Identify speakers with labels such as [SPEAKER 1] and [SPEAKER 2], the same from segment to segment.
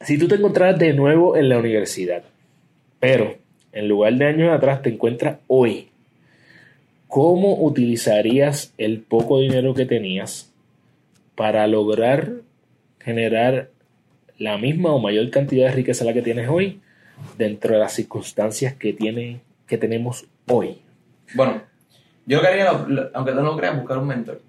[SPEAKER 1] Si tú te encontraras de nuevo en la universidad, pero en lugar de años atrás te encuentras hoy, ¿cómo utilizarías el poco dinero que tenías para lograr generar la misma o mayor cantidad de riqueza la que tienes hoy dentro de las circunstancias que, tiene, que tenemos hoy?
[SPEAKER 2] Bueno, yo aunque tú no creas, buscar un mentor.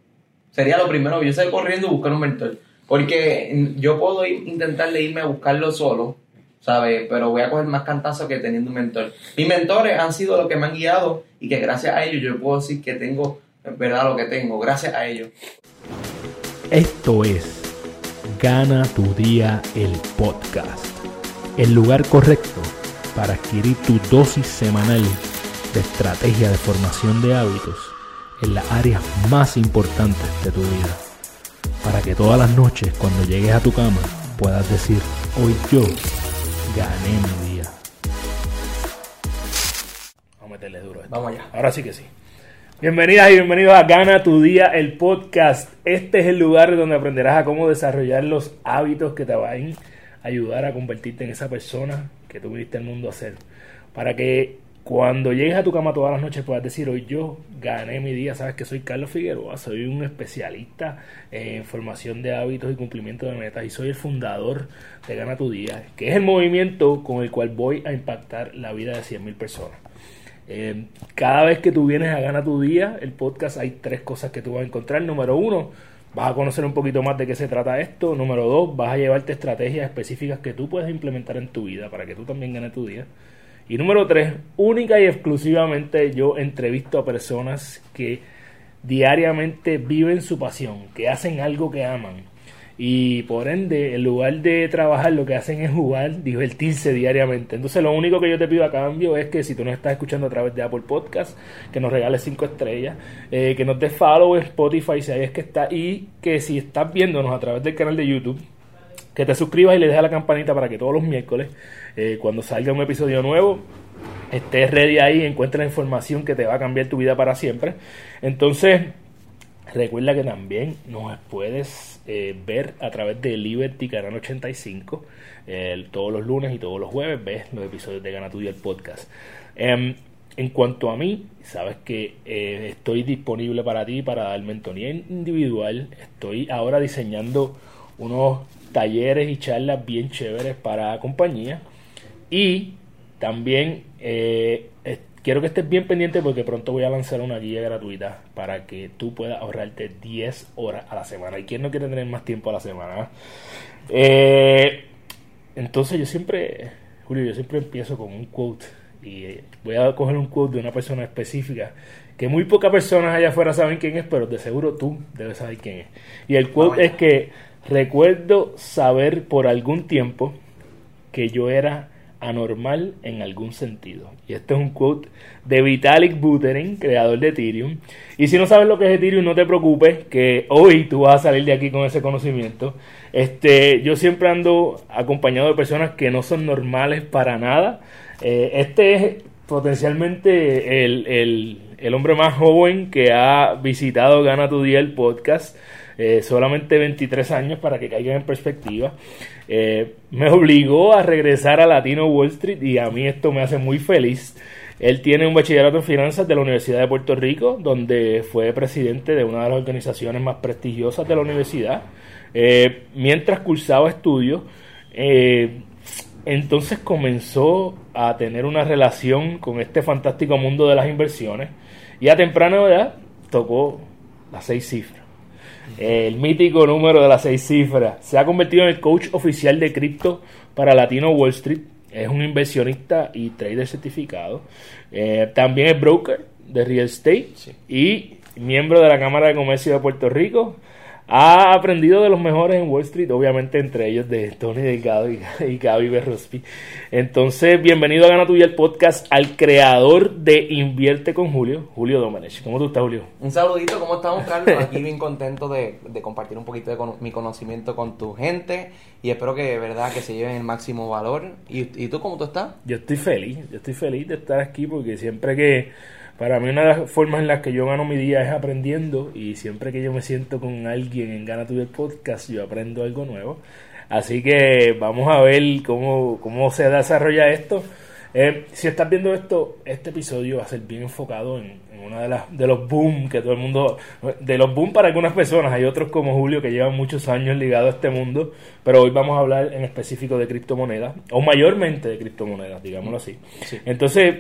[SPEAKER 2] Sería lo primero, yo salgo corriendo y buscar un mentor. Porque yo puedo intentar irme a buscarlo solo, ¿sabes? Pero voy a coger más cantazo que teniendo un mentor. Mis mentores han sido los que me han guiado y que gracias a ellos yo puedo decir que tengo, en verdad, lo que tengo. Gracias a ellos.
[SPEAKER 1] Esto es Gana tu Día el podcast. El lugar correcto para adquirir tu dosis semanal de estrategia de formación de hábitos en las áreas más importantes de tu vida para que todas las noches cuando llegues a tu cama puedas decir, hoy yo gané mi día. Vamos a meterle duro. Vamos allá. Ahora sí que sí. Bienvenidas y bienvenidos a Gana tu Día, el podcast. Este es el lugar donde aprenderás a cómo desarrollar los hábitos que te van a ayudar a convertirte en esa persona que tú viniste al mundo a ser. Para que cuando llegues a tu cama todas las noches puedas decir, hoy yo gané mi día, sabes que soy Carlos Figueroa, soy un especialista en formación de hábitos y cumplimiento de metas y soy el fundador de Gana tu Día, que es el movimiento con el cual voy a impactar la vida de 100.000 personas. Eh, cada vez que tú vienes a Gana tu Día, el podcast, hay tres cosas que tú vas a encontrar. Número uno, vas a conocer un poquito más de qué se trata esto. Número dos, vas a llevarte estrategias específicas que tú puedes implementar en tu vida para que tú también ganes tu día. Y número tres, única y exclusivamente yo entrevisto a personas que diariamente viven su pasión, que hacen algo que aman. Y por ende, en lugar de trabajar, lo que hacen es jugar, divertirse diariamente. Entonces, lo único que yo te pido a cambio es que si tú nos estás escuchando a través de Apple Podcast, que nos regales cinco estrellas, eh, que nos des follow en Spotify si ahí es que está, y que si estás viéndonos a través del canal de YouTube, te suscribas y le dejes la campanita para que todos los miércoles, eh, cuando salga un episodio nuevo, estés ready ahí, encuentres la información que te va a cambiar tu vida para siempre. Entonces, recuerda que también nos puedes eh, ver a través de Liberty Canal 85 todos los lunes y todos los jueves, ves los episodios de Gana Tu Día el podcast. Em, en cuanto a mí, sabes que eh, estoy disponible para ti para dar mentoría individual. Estoy ahora diseñando unos talleres y charlas bien chéveres para compañía. Y también eh, quiero que estés bien pendiente porque pronto voy a lanzar una guía gratuita para que tú puedas ahorrarte 10 horas a la semana. ¿Y quién no quiere tener más tiempo a la semana? Eh, entonces yo siempre, Julio, yo siempre empiezo con un quote. Y voy a coger un quote de una persona específica que muy pocas personas allá afuera saben quién es, pero de seguro tú debes saber quién es. Y el quote es que Recuerdo saber por algún tiempo que yo era anormal en algún sentido. Y este es un quote de Vitalik Buterin, creador de Ethereum. Y si no sabes lo que es Ethereum, no te preocupes, que hoy tú vas a salir de aquí con ese conocimiento. Este, yo siempre ando acompañado de personas que no son normales para nada. Eh, este es potencialmente el, el, el hombre más joven que ha visitado Gana tu Día el podcast. Eh, solamente 23 años para que caigan en perspectiva. Eh, me obligó a regresar a Latino Wall Street y a mí esto me hace muy feliz. Él tiene un bachillerato en finanzas de la Universidad de Puerto Rico, donde fue presidente de una de las organizaciones más prestigiosas de la universidad. Eh, mientras cursaba estudios, entonces comenzó a tener una relación con este fantástico mundo de las inversiones y a temprana edad tocó las seis cifras el mítico número de las seis cifras. Se ha convertido en el coach oficial de cripto para Latino Wall Street. Es un inversionista y trader certificado. Eh, también es broker de real estate y miembro de la Cámara de Comercio de Puerto Rico ha aprendido de los mejores en Wall Street, obviamente entre ellos de Tony Delgado y, y Gaby Berrospi. Entonces, bienvenido a Gana Tuya el podcast al creador de Invierte con Julio, Julio Domenech. ¿Cómo tú estás, Julio?
[SPEAKER 2] Un saludito, ¿cómo estamos, Carlos? Aquí bien contento de, compartir un poquito de mi conocimiento con tu gente y espero que de verdad que se lleven el máximo valor. ¿Y, ¿Y tú cómo tú estás?
[SPEAKER 1] Yo estoy feliz, yo estoy feliz de estar aquí porque siempre que para mí una de las formas en las que yo gano mi día es aprendiendo y siempre que yo me siento con alguien en Gana Tu Podcast yo aprendo algo nuevo. Así que vamos a ver cómo, cómo se desarrolla esto. Eh, si estás viendo esto, este episodio va a ser bien enfocado en, una de las de los boom que todo el mundo de los boom para algunas personas hay otros como Julio que llevan muchos años ligados a este mundo pero hoy vamos a hablar en específico de criptomonedas o mayormente de criptomonedas digámoslo así entonces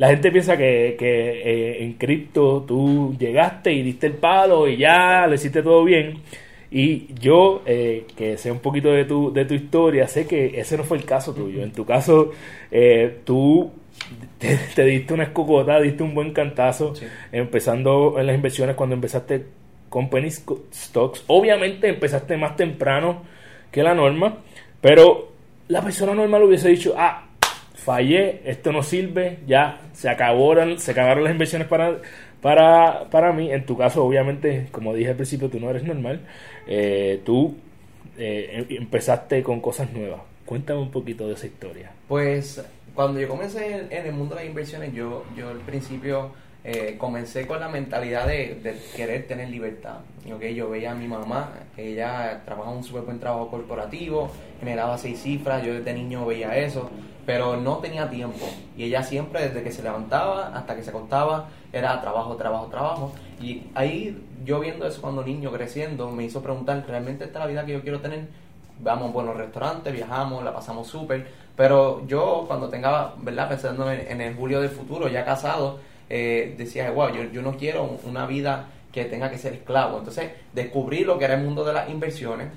[SPEAKER 1] la gente piensa que, que eh, en cripto tú llegaste y diste el palo y ya lo hiciste todo bien y yo, eh, que sé un poquito de tu, de tu historia, sé que ese no fue el caso tuyo. En tu caso, eh, tú te, diste una escocota, diste un buen cantazo, empezando en las inversiones cuando empezaste con penny stocks. Obviamente empezaste más temprano que la norma, pero la persona normal hubiese dicho, ah, fallé, esto no sirve, ya se acabaron, se acabaron las inversiones para para, para mí, en tu caso, obviamente, como dije al principio, tú no eres normal. Eh, tú eh, em, empezaste con cosas nuevas. Cuéntame un poquito de esa historia.
[SPEAKER 2] Pues cuando yo comencé en, el mundo de las inversiones, yo, yo al principio eh, comencé con la mentalidad de, querer tener libertad. Okay, yo veía a mi mamá, ella trabajaba un súper buen trabajo corporativo, generaba seis cifras, yo desde niño veía eso pero no tenía tiempo. Y ella siempre, desde que se levantaba hasta que se acostaba, era trabajo, trabajo, trabajo. Y ahí yo viendo eso cuando niño creciendo, me hizo preguntar, ¿realmente esta es la vida que yo quiero tener? Vamos a buenos restaurantes, viajamos, la pasamos súper. Pero yo cuando tenga, ¿verdad? Pensando en, el Julio del futuro, ya casado, eh, decía, wow, yo, yo no quiero una vida que tenga que ser esclavo. Entonces descubrí lo que era el mundo de las inversiones.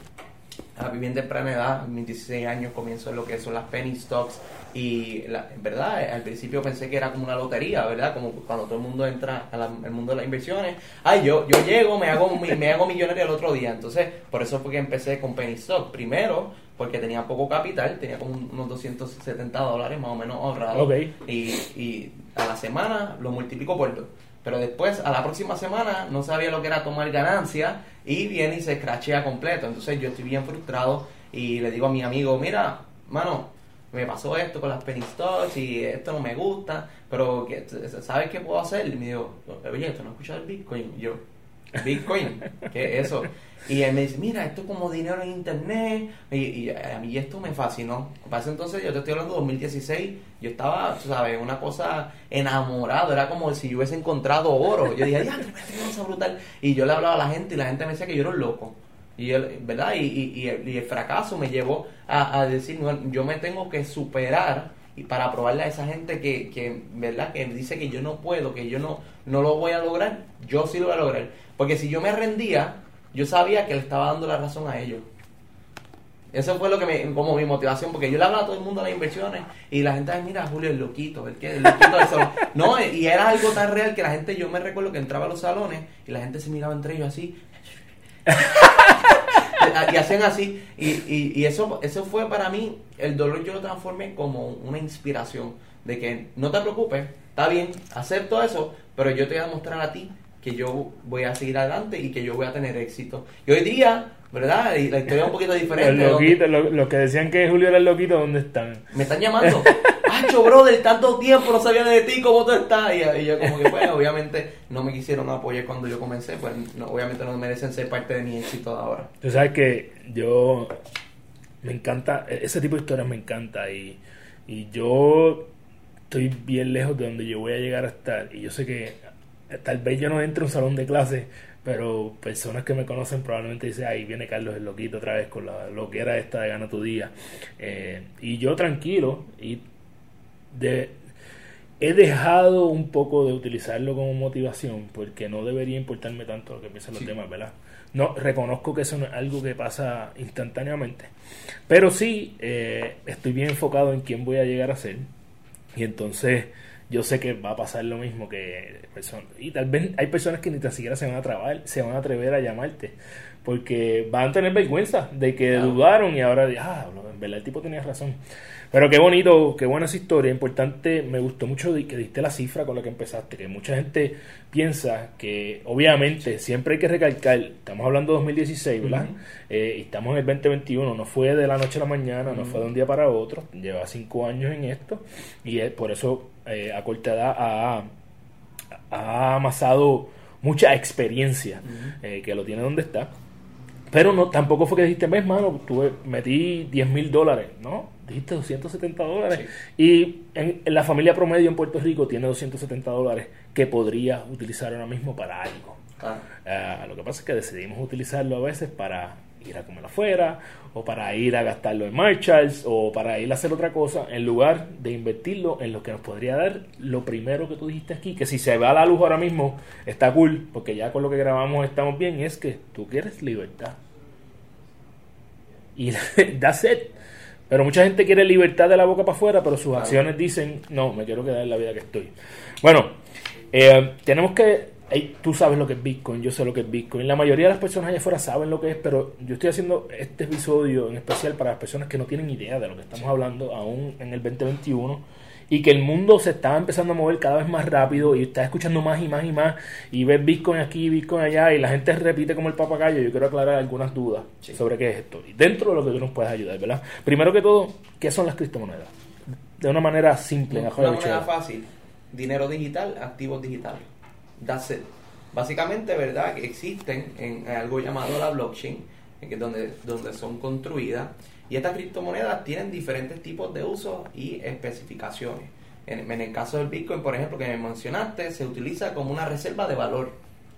[SPEAKER 2] A vivir en temprana edad, mis 16 años comienzo en lo que son las penny stocks, y la, en verdad, al principio pensé que era como una lotería, ¿verdad? Como cuando todo el mundo entra al mundo de las inversiones. Ay, yo, yo llego, me hago, me hago millonario el otro día. Entonces, por eso fue que empecé con Penny Stock. Primero, porque tenía poco capital, tenía como unos 270 dólares más o menos ahorrados. Y, y a la semana lo multiplico por dos. Pero después, a la próxima semana, no sabía lo que era tomar ganancia y viene y se crachea completo. Entonces yo estoy bien frustrado y le digo a mi amigo, mira, mano, me pasó esto con las penny stocks y esto no me gusta, pero ¿sabes qué puedo hacer? Y me dijo, oye, ¿esto no has el Bitcoin? Y yo, ¿Bitcoin? ¿Qué es eso? Y él me dice, mira, esto es como dinero en internet. Y, a mí esto me fascinó. Para entonces, yo te estoy hablando de 2016, yo estaba, tú sabes, una cosa enamorado. Era como si yo hubiese encontrado oro. Yo dije, ya, me brutal. Y yo le hablaba a la gente y la gente me decía que yo era un loco. Y el, ¿verdad? Y, y, el, fracaso me llevó a, decir, yo me tengo que superar y para probarle a esa gente que, que, ¿verdad? que dice que yo no puedo, que yo no, no lo voy a lograr, yo sí lo voy a lograr. Porque si yo me rendía, yo sabía que le estaba dando la razón a ellos. Eso fue lo que me, como mi motivación, porque yo le hablaba a todo el mundo de las inversiones y la gente, Ay, mira, Julio, el loquito, el que, el loquito del salón. No, y era algo tan real que la gente, yo me recuerdo que entraba a los salones y la gente se miraba entre ellos así. y hacen así. Y, y, eso, eso fue para mí, el dolor yo lo transformé como una inspiración. De que no te preocupes, está bien, acepto eso, pero yo te voy a mostrar a ti que yo voy a seguir adelante y que yo voy a tener éxito. Y hoy día, ¿verdad? Y la historia es un poquito diferente.
[SPEAKER 1] Los loquitos, los, que decían que Julio era el loquito, ¿dónde están?
[SPEAKER 2] Me están llamando. Hacho, brother, tanto tiempo no sabía de ti, ¿cómo tú estás? Y, yo como que, pues, obviamente no me quisieron apoyar cuando yo comencé, pues obviamente no merecen ser parte de mi éxito ahora.
[SPEAKER 1] Tú sabes que yo me encanta, e-, ese tipo de historias me encanta y, y yo estoy bien lejos de donde yo voy a llegar a estar y yo sé que tal vez yo no entre a un salón de clase, pero personas que me conocen probablemente dicen, ahí viene Carlos el loquito otra vez con la loquera esta de gana tu día. Eh, y yo tranquilo y de, he dejado un poco de utilizarlo como motivación porque no debería importarme tanto lo que piensan los demás, ¿verdad? No, reconozco que eso no es algo que pasa instantáneamente, pero sí eh, estoy bien enfocado en quién voy a llegar a ser y entonces yo sé que va a pasar lo mismo que personas y tal vez hay personas que ni tan siquiera se van a trabar, se van a atrever a llamarte porque van a tener vergüenza de que dudaron y ahora ah, en verdad el tipo tenía razón. Pero qué bonito, qué buena esa historia. Importante, me gustó mucho que diste la cifra con la que empezaste. Que mucha gente piensa que, obviamente, siempre hay que recalcar, estamos hablando de 2016, ¿verdad? Eh, y estamos en el 2021. No fue de la noche a la mañana, no fue de un día para otro. Lleva cinco años en esto. Y por eso, eh, a corta edad, ha, ha amasado mucha experiencia eh, que lo tiene donde está. pero no tampoco fue que dijiste, ves, mano, tuve, metí 10 mil dólares, ¿no? Dijiste 270 dólares. Y en, la familia promedio en Puerto Rico tiene 270 dólares que podría utilizar ahora mismo para algo. Ah, lo que pasa es que decidimos utilizarlo a veces para ir a comer afuera, o para ir a gastarlo en Marshalls, o para ir a hacer otra cosa, en lugar de invertirlo en lo que nos podría dar lo primero que tú dijiste aquí, que si se va a la luz ahora mismo, está cool, porque ya con lo que grabamos estamos bien, es que tú quieres libertad. Y that's it. Pero mucha gente quiere libertad de la boca para afuera, pero sus acciones dicen, no, me quiero quedar en la vida que estoy. Bueno, eh, tenemos que tú sabes lo que es Bitcoin, yo sé lo que es Bitcoin. La mayoría de las personas allá afuera saben lo que es, pero yo estoy haciendo este episodio en especial para las personas que no tienen idea de lo que estamos hablando aún en el 2021 y que el mundo se está empezando a mover cada vez más rápido y está escuchando más y más y más y ves Bitcoin aquí, Bitcoin allá y la gente repite como el papagayo. Yo quiero aclarar algunas dudas sobre qué es esto y dentro de lo que tú nos puedes ayudar, ¿verdad? Primero que todo, ¿qué son las criptomonedas? De una manera simple,
[SPEAKER 2] de una manera fácil. Dinero digital, activos digitales. That's it. Básicamente, ¿verdad? Existen en, algo llamado la blockchain, que es donde, donde son construidas, y estas criptomonedas tienen diferentes tipos de usos y especificaciones. En, en, el caso del Bitcoin, por ejemplo, que me mencionaste, se utiliza como una reserva de valor.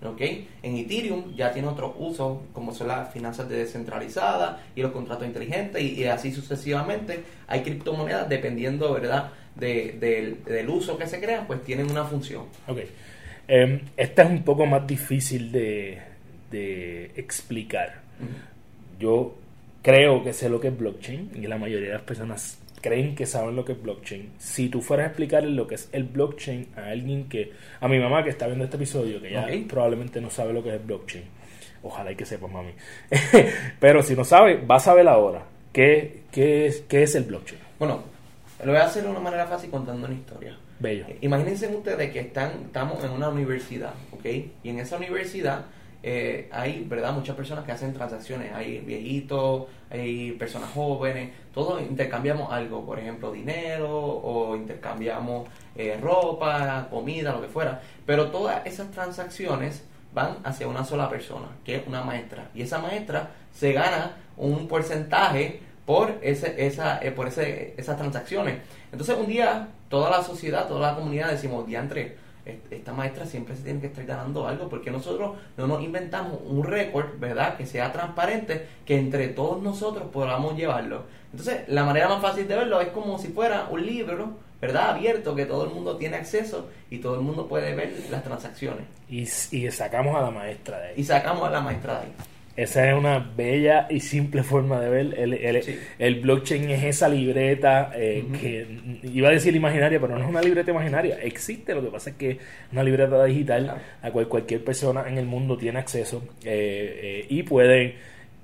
[SPEAKER 2] ¿ok? En Ethereum ya tiene otros usos, como son las finanzas descentralizadas y los contratos inteligentes, y, y así sucesivamente. Hay criptomonedas, dependiendo, ¿verdad?, de, del, uso que se crea, pues tienen una función.
[SPEAKER 1] Okay. Em, esta es un poco más difícil de, explicar. Yo creo que sé lo que es blockchain y la mayoría de las personas creen que saben lo que es blockchain. Si tú fueras a explicarle lo que es el blockchain a alguien que, a mi mamá que está viendo este episodio, que ya probablemente no sabe lo que es blockchain, ojalá y que sepa, mami. Pero si no sabe, va a saber ahora qué, qué, es, qué es el blockchain.
[SPEAKER 2] Bueno, lo voy a hacer de una manera fácil contando una historia.
[SPEAKER 1] Bello.
[SPEAKER 2] Imagínense ustedes que están, estamos en una universidad, ¿ok? Y en esa universidad eh, hay, ¿verdad? Muchas personas que hacen transacciones. Hay viejitos, hay personas jóvenes. Todos intercambiamos algo, por ejemplo, dinero o intercambiamos eh, ropa, comida, lo que fuera. Pero todas esas transacciones van hacia una sola persona, que es una maestra. Y esa maestra se gana un porcentaje por ese, esa, eh, por ese, esas transacciones. Entonces un día toda la sociedad, toda la comunidad decimos, diantre, esta maestra siempre se tiene que estar ganando algo porque nosotros no nos inventamos un récord, ¿verdad? Que sea transparente, que entre todos nosotros podamos llevarlo. Entonces, la manera más fácil de verlo es como si fuera un libro, ¿verdad? Abierto, que todo el mundo tiene acceso y todo el mundo puede ver las transacciones.
[SPEAKER 1] Y, y sacamos a la maestra de ahí.
[SPEAKER 2] Y sacamos a la maestra de ahí.
[SPEAKER 1] Esa es una bella y simple forma de ver. El, el, blockchain es esa libreta eh, que iba a decir imaginaria, pero no es una libreta imaginaria. Existe, lo que pasa es que es una libreta digital a cual cualquier persona en el mundo tiene acceso eh, eh, y puede.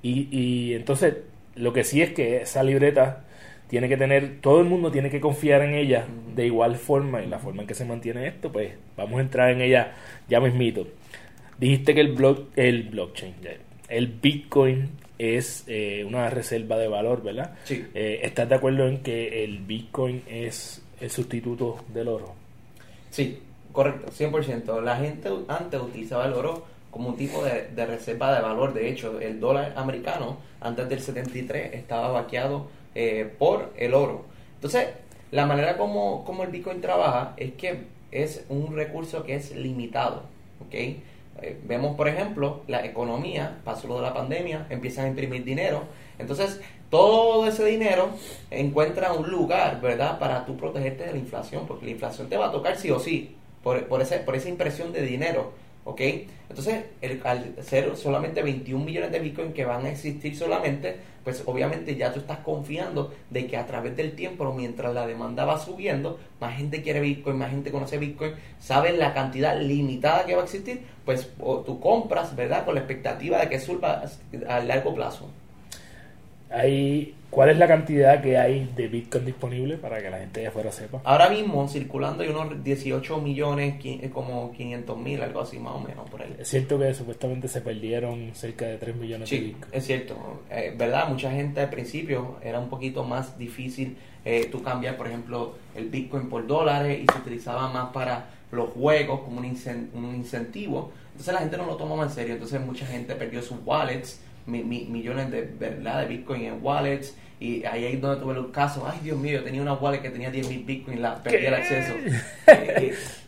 [SPEAKER 1] Y, y entonces, lo que sí es que esa libreta tiene que tener, todo el mundo tiene que confiar en ella de igual forma y la forma en que se mantiene esto, pues vamos a entrar en ella ya mismito. Dijiste que el, blog, el blockchain, el Bitcoin es eh, una reserva de valor, ¿verdad?
[SPEAKER 2] Sí.
[SPEAKER 1] Eh, ¿Estás de acuerdo en que el Bitcoin es el sustituto del oro?
[SPEAKER 2] Sí, correcto, 100%. La gente antes utilizaba el oro como un tipo de, reserva de valor. De hecho, el dólar americano antes del 73 estaba vaqueado eh, por el oro. Entonces, la manera como, como el Bitcoin trabaja es que es un recurso que es limitado, ¿ok? Eh, vemos, por ejemplo, la economía, pasó lo de la pandemia, empiezan a imprimir dinero. Entonces, todo ese dinero encuentra un lugar, ¿verdad?, para tú protegerte de la inflación, porque la inflación te va a tocar sí o sí, por, por, ese, por esa impresión de dinero. ¿Ok? Entonces, el, al ser solamente 21 millones de Bitcoin que van a existir solamente, pues obviamente ya tú estás confiando de que a través del tiempo, mientras la demanda va subiendo, más gente quiere Bitcoin, más gente conoce Bitcoin, saben la cantidad limitada que va a existir, pues tú compras, ¿verdad? Con la expectativa de que suba a largo plazo.
[SPEAKER 1] Hay, ¿Cuál es la cantidad que hay de Bitcoin disponible para que la gente de afuera sepa?
[SPEAKER 2] Ahora mismo circulando hay unos 18 millones, eh, como 500 mil, algo así más o menos por ahí.
[SPEAKER 1] Es cierto que supuestamente se perdieron cerca de 3 millones
[SPEAKER 2] de
[SPEAKER 1] Bitcoin.
[SPEAKER 2] Es cierto, eh, ¿verdad? Mucha gente al principio era un poquito más difícil eh, tú cambiar, por ejemplo, el Bitcoin por dólares y se utilizaba más para los juegos como un, un incentivo. Entonces la gente no lo tomaba en serio, entonces mucha gente perdió sus wallets millones de, ¿verdad? de Bitcoin en wallets. Y ahí es donde tuve los casos. Ay, Dios mío, yo tenía una wallet que tenía 10.000 Bitcoin, la perdí el acceso.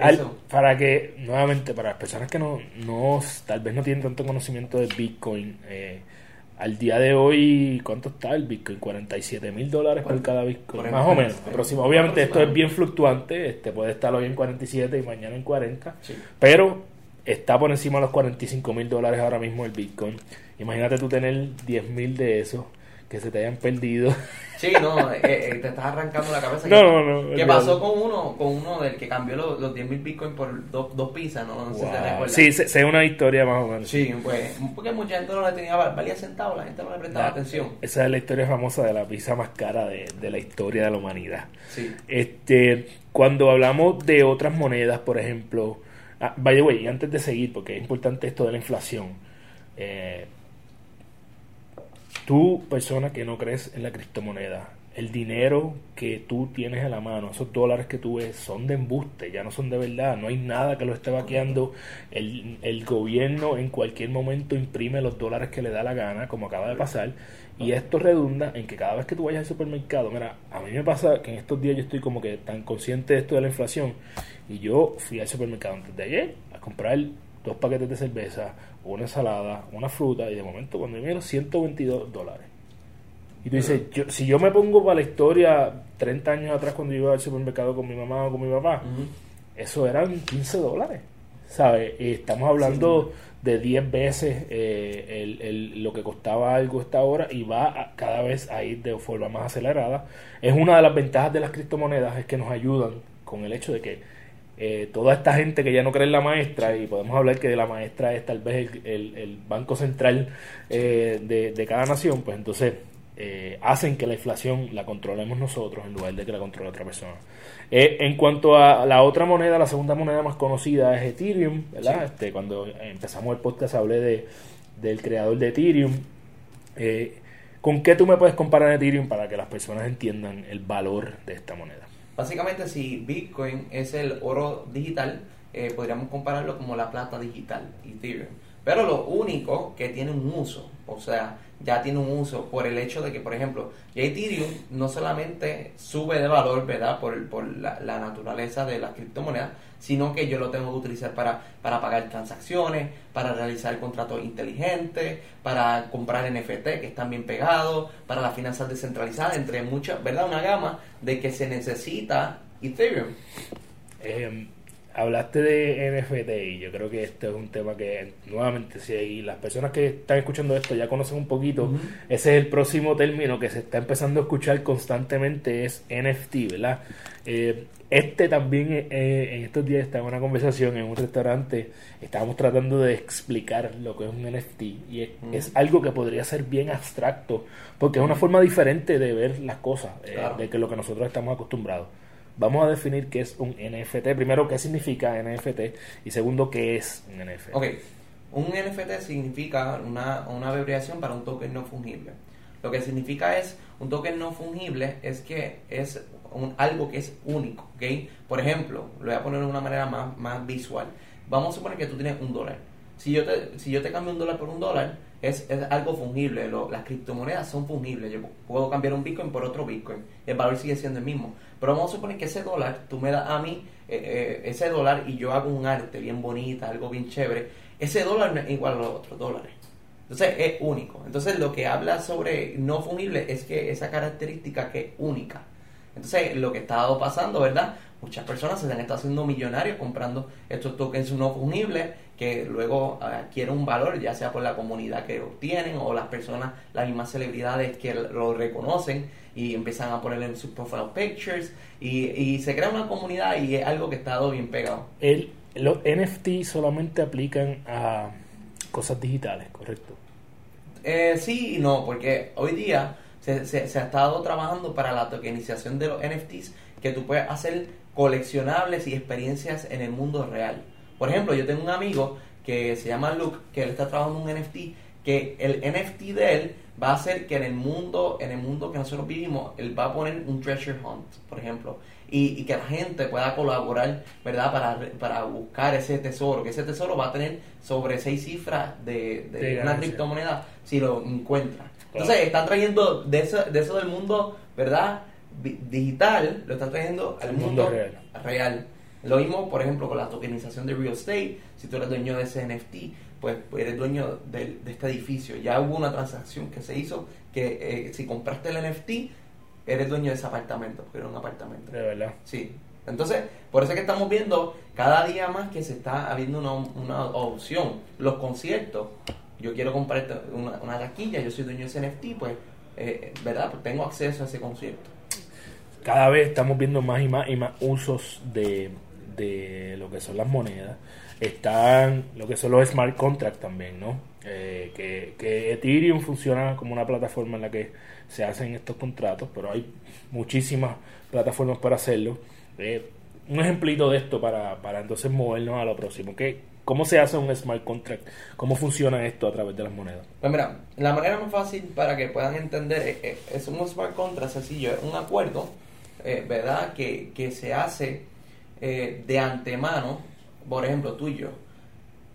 [SPEAKER 1] Eh, para que, nuevamente, para las personas que no, no tal vez no tienen tanto conocimiento de Bitcoin, eh, al día de hoy, ¿cuánto está el Bitcoin? 47 mil dólares por cada Bitcoin, más o menos. Obviamente esto es bien fluctuante, este puede estar hoy en 47 y mañana en 40, pero está por encima de los 45 mil dólares ahora mismo el Bitcoin. Imagínate tú tener 10 mil de esos que se te hayan perdido.
[SPEAKER 2] Sí, no, eh, eh, te estás arrancando la cabeza. No, no, no. ¿Qué pasó con uno, con uno del que cambió los, los 10 mil bitcoins por dos, dos pizzas? No, no sé
[SPEAKER 1] si te Sí, sé una historia más o menos.
[SPEAKER 2] Sí, pues, porque mucha gente no le tenía valía centavos, la gente no le prestaba atención.
[SPEAKER 1] Esa es la historia famosa de la pizza más cara de, de la historia de la humanidad. Sí. Este, cuando hablamos de otras monedas, por ejemplo, ah, by the way, antes de seguir, porque es importante esto de la inflación, eh, Tú, persona que no crees en la criptomoneda, el dinero que tú tienes en la mano, esos dólares que tú ves, son de embuste, ya no son de verdad, no hay nada que lo esté vaqueando. El, el gobierno en cualquier momento imprime los dólares que le da la gana, como acaba de pasar, y esto redunda en que cada vez que tú vayas al supermercado, mira, a mí me pasa que en estos días yo estoy como que tan consciente de esto de la inflación, y yo fui al supermercado antes de ayer a comprar dos paquetes de cerveza, una ensalada, una fruta, y de momento cuando miro 122 dólares. Y tú dices, yo, si yo me pongo para la historia 30 años atrás cuando iba al supermercado con mi mamá o con mi papá, eso eran 15 dólares. ¿Sabes? Estamos hablando de 10 veces eh, el, el, lo que costaba algo esta hora y va cada vez a ir de forma más acelerada. Es una de las ventajas de las criptomonedas, es que nos ayudan con el hecho de que eh, toda esta gente que ya no cree en la maestra, y podemos hablar que la maestra es tal vez el, el, banco central eh, de, cada nación, pues entonces eh, hacen que la inflación la controlemos nosotros en lugar de que la controle otra persona. en cuanto a la otra moneda, la segunda moneda más conocida es Ethereum, ¿verdad? Este, cuando empezamos el podcast hablé de, del creador de Ethereum. ¿Con qué tú me puedes comparar Ethereum para que las personas entiendan el valor de esta moneda?
[SPEAKER 2] Básicamente, si Bitcoin es el oro digital, eh, podríamos compararlo como la plata digital, Ethereum. Pero lo único que tiene un uso, o sea, ya tiene un uso por el hecho de que, por ejemplo, Ethereum no solamente sube de valor, ¿verdad? Por, por la, naturaleza de la criptomoneda, sino que yo lo tengo que utilizar para, para pagar transacciones, para realizar contratos inteligentes, para comprar NFT que están bien pegados, para las finanzas descentralizadas, entre muchas, ¿verdad? Una gama de que se necesita Ethereum.
[SPEAKER 1] Eh, hablaste de NFT y yo creo que este es un tema que nuevamente si las personas que están escuchando esto ya conocen un poquito, ese es el próximo término que se está empezando a escuchar constantemente es NFT, ¿verdad? Eh, este también eh, en estos días estaba en una conversación en un restaurante, estábamos tratando de explicar lo que es un NFT y es, algo que podría ser bien abstracto porque es una forma diferente de ver las cosas, eh, de que lo que nosotros estamos acostumbrados. Vamos a definir qué es un NFT. Primero, qué significa NFT. Y segundo, qué es un NFT.
[SPEAKER 2] Ok. Un NFT significa una, una abreviación para un token no fungible. Lo que significa es, un token no fungible es que es un, algo que es único, ¿ok? Por ejemplo, lo voy a poner de una manera más, más visual. Vamos a suponer que tú tienes un dólar. Si yo te, si yo te cambio un dólar por un dólar, es, es algo fungible. las criptomonedas son fungibles. Yo puedo cambiar un Bitcoin por otro Bitcoin. El valor sigue siendo el mismo. Pero vamos a suponer que ese dólar, tú me das a mí eh, eh, ese dólar y yo hago un arte bien bonita, algo bien chévere. Ese dólar no es igual a los otros dólares. Entonces es único. Entonces lo que habla sobre no fungible es que esa característica que es única. Entonces lo que está pasando, ¿verdad? Muchas personas se han estado haciendo millonarios comprando estos tokens no fungibles que luego adquieren un valor, ya sea por la comunidad que obtienen o las personas, las mismas celebridades que lo reconocen y empiezan a ponerle en sus profile pictures y, y se crea una comunidad y es algo que está bien pegado.
[SPEAKER 1] El, los NFT solamente aplican a cosas digitales, ¿correcto?
[SPEAKER 2] Eh, sí y no, porque hoy día se, se, se, ha estado trabajando para la tokenización de los NFTs que tú puedes hacer coleccionables y experiencias en el mundo real. Por ejemplo, yo tengo un amigo que se llama Luke, que él está trabajando en un NFT que el NFT de él va a hacer que en el mundo, en el mundo que nosotros vivimos, él va a poner un treasure hunt, por ejemplo, y, que la gente pueda colaborar, ¿verdad? Para, para buscar ese tesoro, que ese tesoro va a tener sobre seis cifras de, de una criptomoneda si lo encuentra. Entonces, están trayendo de eso, de eso del mundo, ¿verdad? digital, lo están trayendo al mundo, real. real. Lo mismo, por ejemplo, con la tokenización de real estate. Si tú eres dueño de ese NFT, pues eres dueño de, este edificio. Ya hubo una transacción que se hizo que eh, si compraste el NFT, eres dueño de ese apartamento, porque era un apartamento.
[SPEAKER 1] De verdad.
[SPEAKER 2] Sí. Entonces, por eso es que estamos viendo cada día más que se está habiendo una, una opción. Los conciertos, yo quiero comprar una, una taquilla, yo soy dueño de ese NFT, pues, eh, ¿verdad? Pues tengo acceso a ese concierto.
[SPEAKER 1] Cada vez estamos viendo más y más y más usos de, de lo que son las monedas. Están lo que son los smart contracts también, ¿no? Eh, que, que Ethereum funciona como una plataforma en la que se hacen estos contratos, pero hay muchísimas plataformas para hacerlo. Eh, un ejemplito de esto para, para entonces movernos a lo próximo. ¿Qué, ¿Cómo se hace un smart contract? ¿Cómo funciona esto a través de las monedas?
[SPEAKER 2] Pues mira, la manera más fácil para que puedan entender es, un smart contract sencillo, es un acuerdo, eh, ¿verdad? Que, que, se hace eh, de antemano, por ejemplo, tú y yo.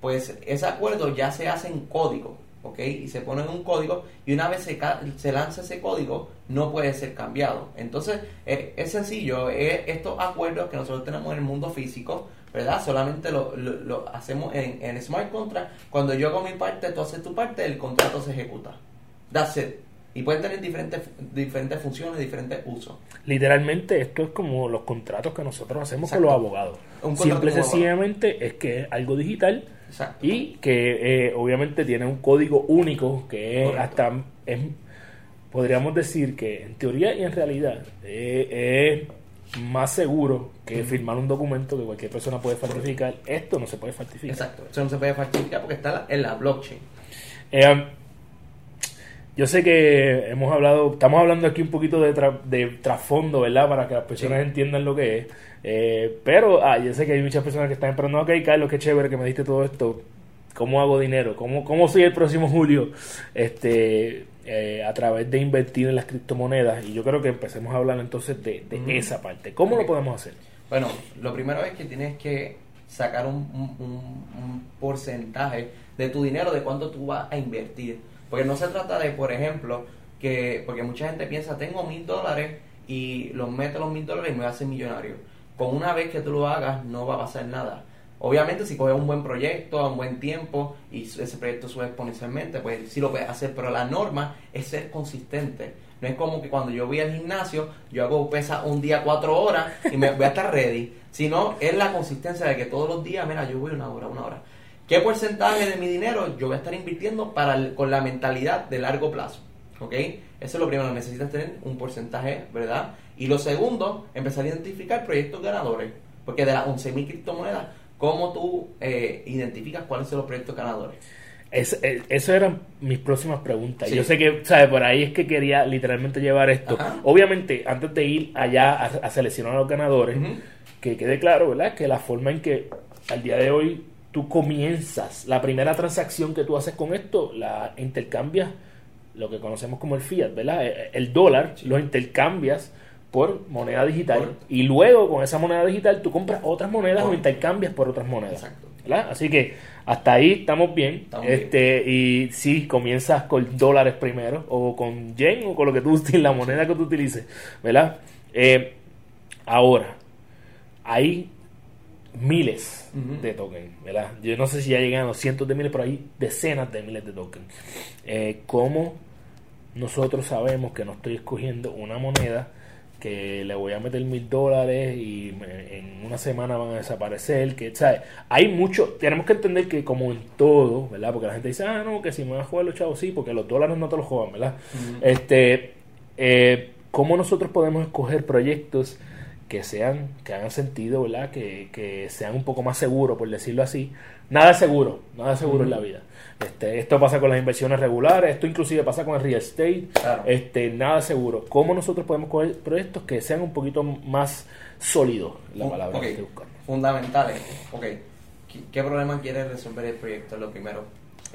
[SPEAKER 2] Pues ese acuerdo ya se hace en código. ¿ok? Y se pone en un código y una vez se, se lanza ese código no puede ser cambiado. Entonces eh, es sencillo, estos acuerdos que nosotros tenemos en el mundo físico, ¿verdad? Solamente lo, hacemos en, en, smart contract. Cuando yo hago mi parte, tú haces tu parte, el contrato se ejecuta. Y pueden tener diferentes, diferentes funciones, diferentes usos.
[SPEAKER 1] Literalmente, esto es como los contratos que nosotros hacemos con los abogados. Simple y sencillamente es que es algo digital y que eh, obviamente tiene un código único que es hasta es, podríamos decir que en teoría y en realidad eh, es más seguro que firmar un documento que cualquier persona puede falsificar. Esto no se puede falsificar.
[SPEAKER 2] Exacto, eso no se puede falsificar porque está en la blockchain.
[SPEAKER 1] Eh, yo sé que hemos hablado, estamos hablando aquí un poquito de, de trasfondo, ¿verdad? Para que las personas entiendan lo que es. Eh, pero ah, yo sé que hay muchas personas que están esperando, ok, Carlos, qué chévere que me diste todo esto. ¿Cómo hago dinero? ¿Cómo, cómo soy el próximo julio? Este, eh, a través de invertir en las criptomonedas. Y yo creo que empecemos a hablar entonces de, esa parte. ¿Cómo lo podemos hacer?
[SPEAKER 2] Bueno, lo primero es que tienes que sacar un, un porcentaje de tu dinero, de cuánto tú vas a invertir porque no se trata de, por ejemplo, que, porque mucha gente piensa, tengo mil dólares y los meto los mil dólares y me voy a hacer millonario. Con una vez que tú lo hagas, no va a pasar nada. Obviamente, si coges un buen proyecto a un buen tiempo y ese proyecto sube exponencialmente, pues sí lo puedes hacer, pero la norma es ser consistente. No es como que cuando yo voy al gimnasio, yo hago pesa un día cuatro horas y me voy a estar ready, sino es la consistencia de que todos los días, mira, yo voy una hora, una hora. ¿Qué porcentaje de mi dinero yo voy a estar invirtiendo para con la mentalidad de largo plazo? ¿Ok? Eso es lo primero, necesitas tener un porcentaje, ¿verdad? Y lo segundo, empezar a identificar proyectos ganadores. Porque de las 11.000 criptomonedas, ¿cómo tú eh, identificas cuáles son los proyectos ganadores?
[SPEAKER 1] Es, eh, eso eran mis próximas preguntas. Yo sé que, ¿sabes? Por ahí es que quería literalmente llevar esto. Obviamente, antes de ir allá a, seleccionar a los ganadores, que quede claro, ¿verdad? Que la forma en que al día de hoy tú comienzas, la primera transacción que tú haces con esto, la intercambias, lo que conocemos como el fiat, ¿verdad? Eh, eh, el dólar, lo intercambias por moneda digital y luego con esa moneda digital tú compras otras monedas o intercambias por otras monedas. Exacto. ¿verdad? Así que hasta ahí estamos bien. este Y si comienzas con dólares primero o con yen o con lo que tú la moneda que tú utilices, ¿verdad? Eh, ahora, ahí miles de tokens, ¿verdad? Yo no sé si ya llegan a los cientos de miles, pero hay decenas de miles de tokens. Eh, ¿Cómo nosotros sabemos que no estoy escogiendo una moneda que le voy a meter mil dólares y en una semana van a desaparecer? Que, ¿sabes? Hay mucho, tenemos que entender que como en todo, ¿verdad? Porque la gente dice, ah, no, que si me voy a jugar los chavos, sí, porque los dólares no te los juegan, ¿verdad? Este, eh, ¿cómo nosotros podemos escoger proyectos? Que sean, que hagan sentido, ¿verdad? Que, que sean un poco más seguros, por decirlo así. Nada seguro, nada seguro en la vida. Este, esto pasa con las inversiones regulares, esto inclusive pasa con el real estate, este, nada seguro. ¿Cómo nosotros podemos coger proyectos que sean un poquito más sólidos? La palabra
[SPEAKER 2] que Fundamentales. Ok. ¿Qué, problema quiere resolver el proyecto? Lo primero.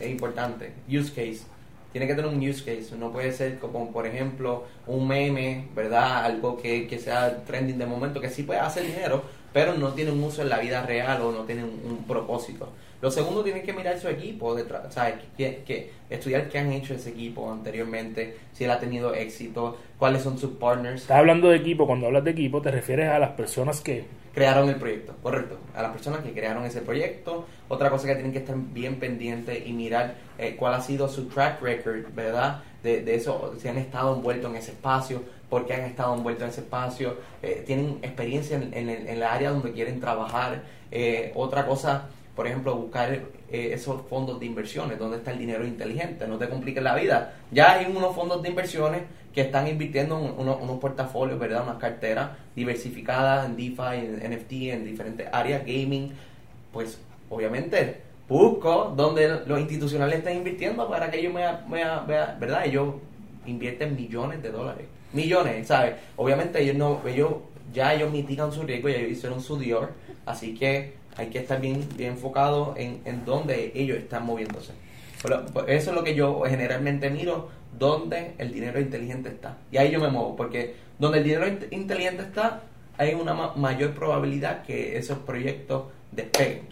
[SPEAKER 2] es importante. Use case. Tiene que tener un use case. No puede ser como, por ejemplo, un meme, ¿verdad? Algo que, que sea trending de momento, que sí puede hacer dinero, pero no tiene un uso en la vida real o no tiene un, propósito. Lo segundo, tiene que mirar su equipo, detrás, ¿sabes? Que, que, estudiar qué han hecho ese equipo anteriormente, si él ha tenido éxito, cuáles son sus partners.
[SPEAKER 1] Estás hablando de equipo, cuando hablas de equipo te refieres a las personas que
[SPEAKER 2] crearon el proyecto, correcto. A las personas que crearon ese proyecto. Otra cosa que tienen que estar bien pendientes y mirar eh, cuál ha sido su track record, ¿verdad? De, de, eso, si han estado envueltos en ese espacio, por qué han estado envueltos en ese espacio, eh, tienen experiencia en, en, en, la área donde quieren trabajar. Eh, otra cosa, por ejemplo, buscar esos fondos de inversiones, donde está el dinero inteligente, no te compliques la vida. Ya hay unos fondos de inversiones que están invirtiendo en unos, portafolios, ¿verdad? Unas carteras diversificadas en DeFi, en NFT, en diferentes áreas, gaming. Pues obviamente busco donde los institucionales están invirtiendo para que ellos me, vean, ¿verdad? Ellos invierten millones de dólares. Millones, ¿sabes? Obviamente ellos no, ellos ya ellos mitigan su riesgo, ya ellos hicieron su Dior, así que hay que estar bien, bien enfocado en, en dónde ellos están moviéndose. Eso es lo que yo generalmente miro donde el dinero inteligente está. Y ahí yo me muevo, porque donde el dinero inteligente está, hay una mayor probabilidad que esos proyectos despeguen.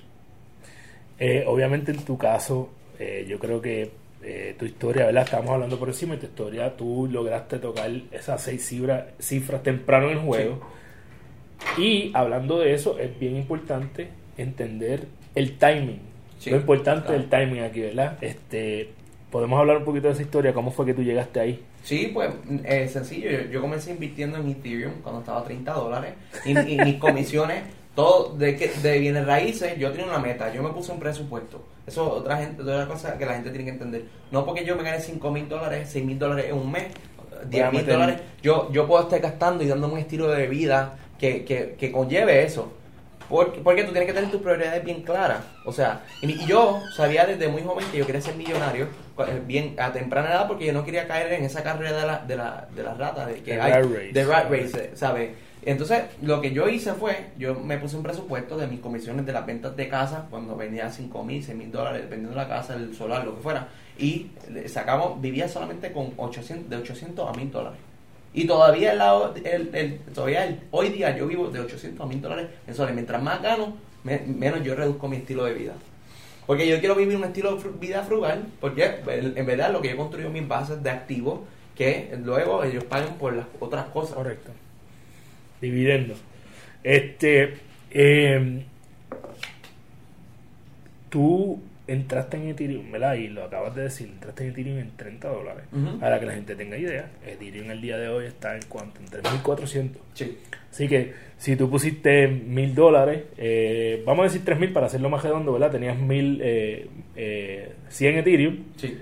[SPEAKER 1] Eh, obviamente en tu caso, eh, yo creo que eh, tu historia, ¿verdad? Estamos hablando por encima de tu historia, tú lograste tocar esas seis cifras, cifras temprano en el juego. Y hablando de eso, es bien importante entender el timing. Lo importante del timing aquí, ¿verdad? Este, ¿Podemos hablar un poquito de esa historia? ¿Cómo fue que tú llegaste ahí?
[SPEAKER 2] Sí, pues eh, sencillo. Yo, comencé invirtiendo en Ethereum cuando estaba a 30 dólares. Y, mis comisiones, todo de, que, de bienes raíces, yo tenía una meta. Yo me puse un presupuesto. Eso es otra, gente, otra cosa que la gente tiene que entender. No porque yo me gane 5 mil dólares, 6 mil dólares en un mes, 10 mil dólares. Yo, yo puedo estar gastando y dándome un estilo de vida que, que, que conlleve eso. Porque, porque tú tienes que tener tus prioridades bien claras. O sea, y, yo sabía desde muy joven que yo quería ser millonario, eh, bien a temprana edad, porque yo no quería caer en esa carrera de la, de la, de la rata, de que hay, de rat race, ¿sabes? Entonces, lo que yo hice fue, yo me puse un presupuesto de mis comisiones de las ventas de casa, cuando vendía 5 mil, 6 mil dólares, dependiendo de la casa, el solar, lo que fuera, y sacamos, vivía solamente con 800, de 800 a 1000 dólares. Y todavía, el, el, todavía hoy día yo vivo de 800 a 1000 dólares mensuales. Mientras más gano, menos yo reduzco mi estilo de vida. Porque yo quiero vivir un estilo de vida frugal, porque en verdad lo que yo he construido mis bases de activos, que luego ellos pagan por las otras cosas.
[SPEAKER 1] Correcto. Dividendo. Este, eh, tú entraste en Ethereum, ¿verdad? Y lo acabas de decir, entraste en Ethereum en 30 dólares. Para que la gente tenga idea, Ethereum el día de hoy está en cuánto? En 3.400. Sí. Así que si tú pusiste 1.000 dólares, eh, vamos a decir 3.000 para hacerlo más redondo, ¿verdad? Tenías 1.100 eh, eh, Ethereum. Sí.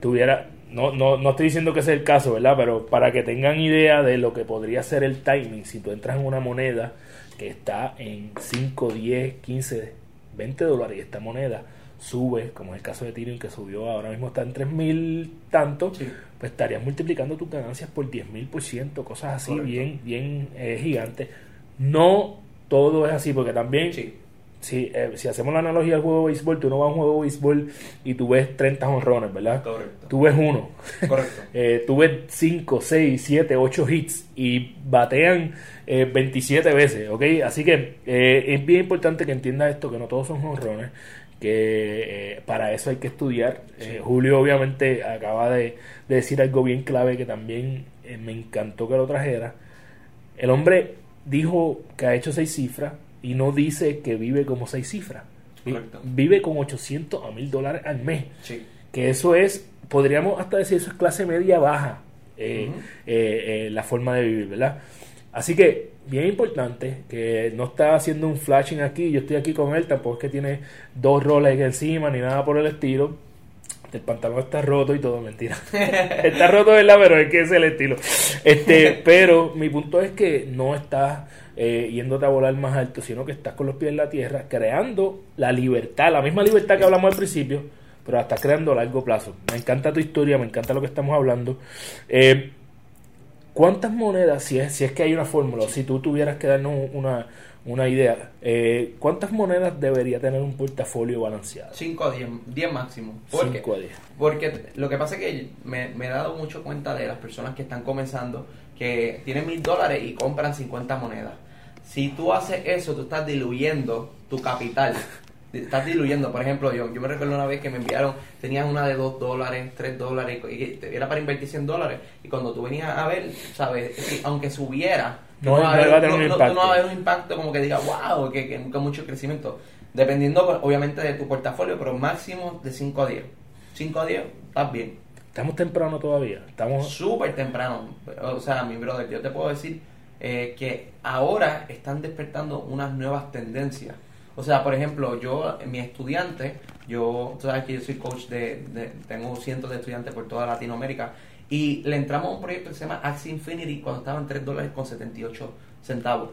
[SPEAKER 1] Tuviera, no, no, no estoy diciendo que sea el caso, ¿verdad? Pero para que tengan idea de lo que podría ser el timing, si tú entras en una moneda que está en 5, 10, 15, 20 dólares y esta moneda sube, como es el caso de Ethereum que subió, ahora mismo está en 3.000 tanto, pues estarías multiplicando tus ganancias por 10.000 por ciento, cosas así bien, bien eh, gigantes. No todo es así, porque también si, eh, si hacemos la analogía al juego de béisbol, tú no vas a un juego de béisbol y tú ves 30 honrones, ¿verdad? Correcto. Tú ves uno. Correcto. eh, tú ves 5, 6, 7, 8 hits y batean 27 veces, ¿ok? Así que es bien importante que entiendas esto, que no todos son honrones que eh, para eso hay que estudiar. Eh, Julio obviamente acaba de, decir algo bien clave que también eh, me encantó que lo trajera. El hombre dijo que ha hecho seis cifras y no dice que vive como seis cifras. Vive con 800 a 1000 dólares al mes. Que eso es, podríamos hasta decir, eso es clase media baja, la forma de vivir, ¿verdad? Así que bien importante, que no está haciendo un flashing aquí, yo estoy aquí con él, tampoco es que tiene dos roles encima ni nada por el estilo. El pantalón está roto y todo, mentira. está roto, ¿verdad? Pero es que es el estilo. Este, pero mi punto es que no estás eh, yéndote a volar más alto, sino que estás con los pies en la tierra, creando la libertad, la misma libertad que hablamos al principio, pero hasta creando a largo plazo. Me encanta tu historia, me encanta lo que estamos hablando. Eh, ¿cuántas monedas, si es, si es que hay una fórmula, o si tú tuvieras que darnos una, una idea, eh, ¿cuántas monedas debería tener un portafolio balanceado?
[SPEAKER 2] 5 a 10, 10 máximo. Porque,
[SPEAKER 1] 5 a 10.
[SPEAKER 2] Porque lo que pasa es que me, me he dado mucho cuenta de las personas que están comenzando que tienen mil dólares y compran 50 monedas. Si tú haces eso, tú estás diluyendo tu capital. Estás diluyendo, por ejemplo, yo, yo me recuerdo una vez que me enviaron, tenías una de 2 dólares, 3 dólares, y era para invertir 100 dólares. Y cuando tú venías a ver, ¿sabes? aunque subiera,
[SPEAKER 1] no,
[SPEAKER 2] no,
[SPEAKER 1] va
[SPEAKER 2] a haber, no- no-
[SPEAKER 1] impacto.
[SPEAKER 2] no va a haber un impacto como que diga, wow, que, que, que mucho crecimiento. Dependiendo, pues, obviamente, de tu portafolio, pero máximo de 5 a 10. 5 a 10, estás bien.
[SPEAKER 1] Estamos temprano todavía. Estamos.
[SPEAKER 2] Súper temprano. O sea, mi brother, yo te puedo decir eh, que ahora están despertando unas nuevas tendencias. O sea, por ejemplo, yo, mi estudiante, yo, tú sabes que yo soy coach de, de- tengo cientos de estudiantes por toda Latinoamérica, y le entramos a un proyecto que se llama Axie Infinity cuando estaba en 3 dólares con 78 centavos.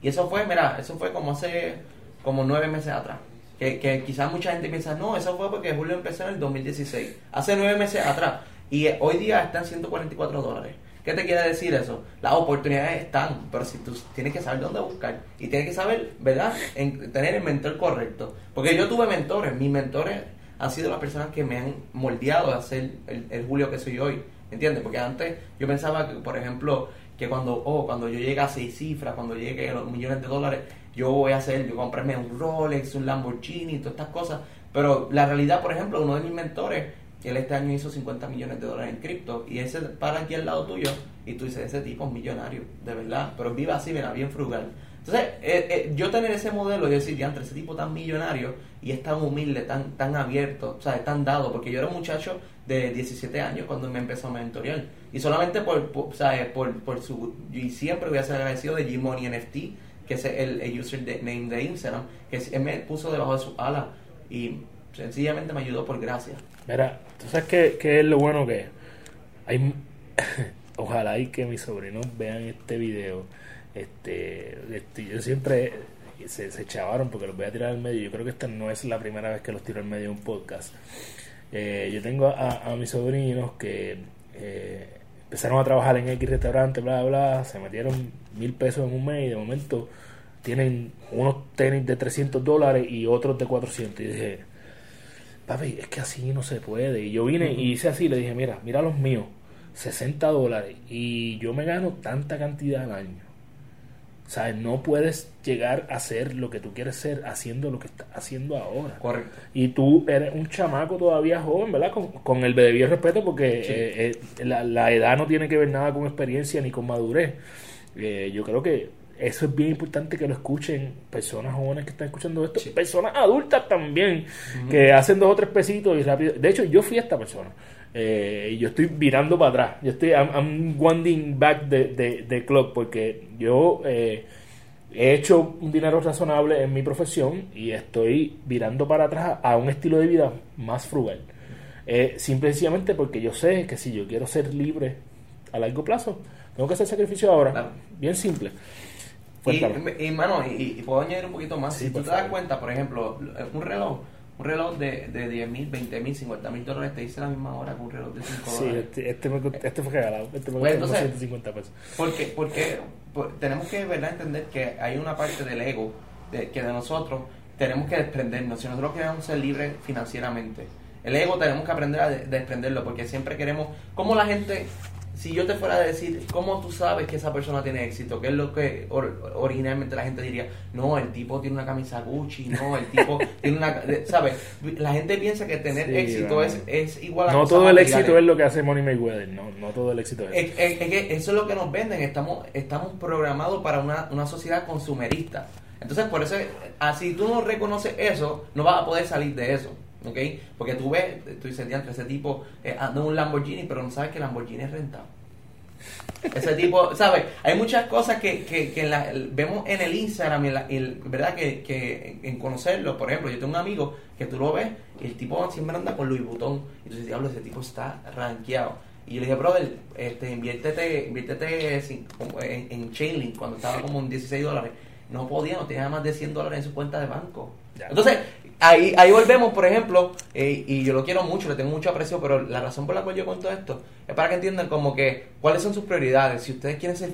[SPEAKER 2] Y eso fue, mira, eso fue como hace como nueve meses atrás. Que, que quizás mucha gente piensa, no, eso fue porque Julio empezó en el 2016. Hace nueve meses atrás. Y hoy día están 144 dólares. ¿Qué te quiere decir eso? Las oportunidades están, pero si tú tienes que saber dónde buscar y tienes que saber, ¿verdad? En, tener el mentor correcto. Porque yo tuve mentores, mis mentores han sido las personas que me han moldeado a ser el, Julio que soy hoy. ¿Entiendes? Porque antes yo pensaba que, por ejemplo, que cuando, oh, cuando yo llegue a seis cifras, cuando llegue a los millones de dólares, yo voy a hacer, yo comprarme un Rolex, un Lamborghini, todas estas cosas. Pero la realidad, por ejemplo, uno de mis mentores, él este año hizo 50 millones de dólares en cripto y ese para aquí al lado tuyo y tú dices, ese tipo es millonario, de verdad, pero vive así, mira, bien frugal. Entonces, eh, eh, yo tener ese modelo y decir, entre ese tipo tan millonario y es tan humilde, tan, tan abierto, o sea, es tan dado, porque yo era un muchacho de 17 años cuando me empezó a mentorear. Y solamente por, por, ¿sabes? por, por su... Y siempre voy a ser agradecido de G-Money NFT, que es el, el user de- name de Instagram, que él me puso debajo de su ala y sencillamente me ayudó por gracia.
[SPEAKER 1] Mira, ¿tú sabes qué, qué es lo bueno que hay? Ojalá y que mis sobrinos vean este video. Este, este, yo siempre se, se chavaron porque los voy a tirar al medio. Yo creo que esta no es la primera vez que los tiro al medio de un podcast. Eh, yo tengo a, a mis sobrinos que eh, empezaron a trabajar en X restaurante, bla, bla, se metieron mil pesos en un mes y de momento tienen unos tenis de 300 dólares y otros de 400. Y dije, papi, es que así no se puede. Y yo vine y hice así, le dije, mira, mira los míos, 60 dólares y yo me gano tanta cantidad al año. O sea, no puedes llegar a ser lo que tú quieres ser haciendo lo que estás haciendo ahora.
[SPEAKER 2] Correcto.
[SPEAKER 1] Y tú eres un chamaco todavía joven, ¿verdad? Con, con el debido respeto, porque
[SPEAKER 2] Sí.
[SPEAKER 1] eh, eh, la, la edad no tiene que ver nada con experiencia ni con madurez. Eh, yo creo que eso es bien importante que lo escuchen personas jóvenes que están escuchando esto,
[SPEAKER 2] Sí.
[SPEAKER 1] personas adultas también, que hacen dos o tres pesitos y rápido. De hecho, yo fui esta persona. Eh, yo estoy virando para atrás. Yo estoy, I'm, I'm winding back the, the, the clock porque yo eh, he hecho un dinero razonable en mi profesión y estoy virando para atrás a un estilo de vida más frugal. Eh, simple y sencillamente porque yo sé que si yo quiero ser libre a largo plazo, tengo que hacer sacrificio ahora.
[SPEAKER 2] Claro.
[SPEAKER 1] Bien simple.
[SPEAKER 2] Y, y, mano, y, y puedo añadir un poquito más.
[SPEAKER 1] Sí,
[SPEAKER 2] si tú te das cuenta, por ejemplo, un reloj, un reloj de, de 10 mil, 20 mil, 50 mil dólares te dice la misma hora que un reloj de 5
[SPEAKER 1] Sí,
[SPEAKER 2] dólares.
[SPEAKER 1] este, este, me, este fue regalado. Este me
[SPEAKER 2] Pues,
[SPEAKER 1] costó como
[SPEAKER 2] entonces-
[SPEAKER 1] 150 pesos.
[SPEAKER 2] Porque, porque por- tenemos que ¿verdad? entender que hay una parte del ego de, que de nosotros tenemos que desprendernos. Si nosotros queremos ser libres financieramente, el ego tenemos que aprender a de- desprenderlo porque siempre queremos. como la gente, si yo te fuera a decir, ¿cómo tú sabes que esa persona tiene éxito? ¿Qué es lo que or- originalmente la gente diría? No, el tipo tiene una camisa Gucci, no, el tipo tiene una. ¿Sabes? La gente piensa que tener
[SPEAKER 1] Sí,
[SPEAKER 2] éxito
[SPEAKER 1] bueno.
[SPEAKER 2] es, es igual a
[SPEAKER 1] No todo el
[SPEAKER 2] materiales.
[SPEAKER 1] éxito es lo que hace Money Mayweather. No, no todo el éxito es eso.
[SPEAKER 2] Es, es- es que eso es lo que nos venden. Estamos, estamos programados para una, una sociedad consumerista. Entonces, por eso, así tú no reconoces eso, no vas a poder salir de eso. ¿Ok? Porque tú ves, tú dices, diantre, ese tipo eh, anda en un Lamborghini, pero no sabes que el Lamborghini es rentado. Ese tipo, ¿sabes? Hay muchas cosas que, que, que la- vemos en el Instagram, en la- ¿verdad? Que, que en conocerlo, por ejemplo, yo tengo un amigo que tú lo ves y el tipo siempre anda con Louis Vuitton. Y tú dices, diablo, ese tipo está rankeado. Y yo le dije, brother, este, inviértete, inviértete como en, en Chainlink cuando estaba como en 16 dólares. No podía, no tenía más de 100 dólares en su cuenta de banco.
[SPEAKER 1] Ya.
[SPEAKER 2] Entonces, ahí, ahí volvemos, por ejemplo, eh, y yo lo quiero mucho, le tengo mucho aprecio, pero la razón por la cual yo cuento esto es para que entiendan como que cuáles son sus prioridades, si ustedes quieren ser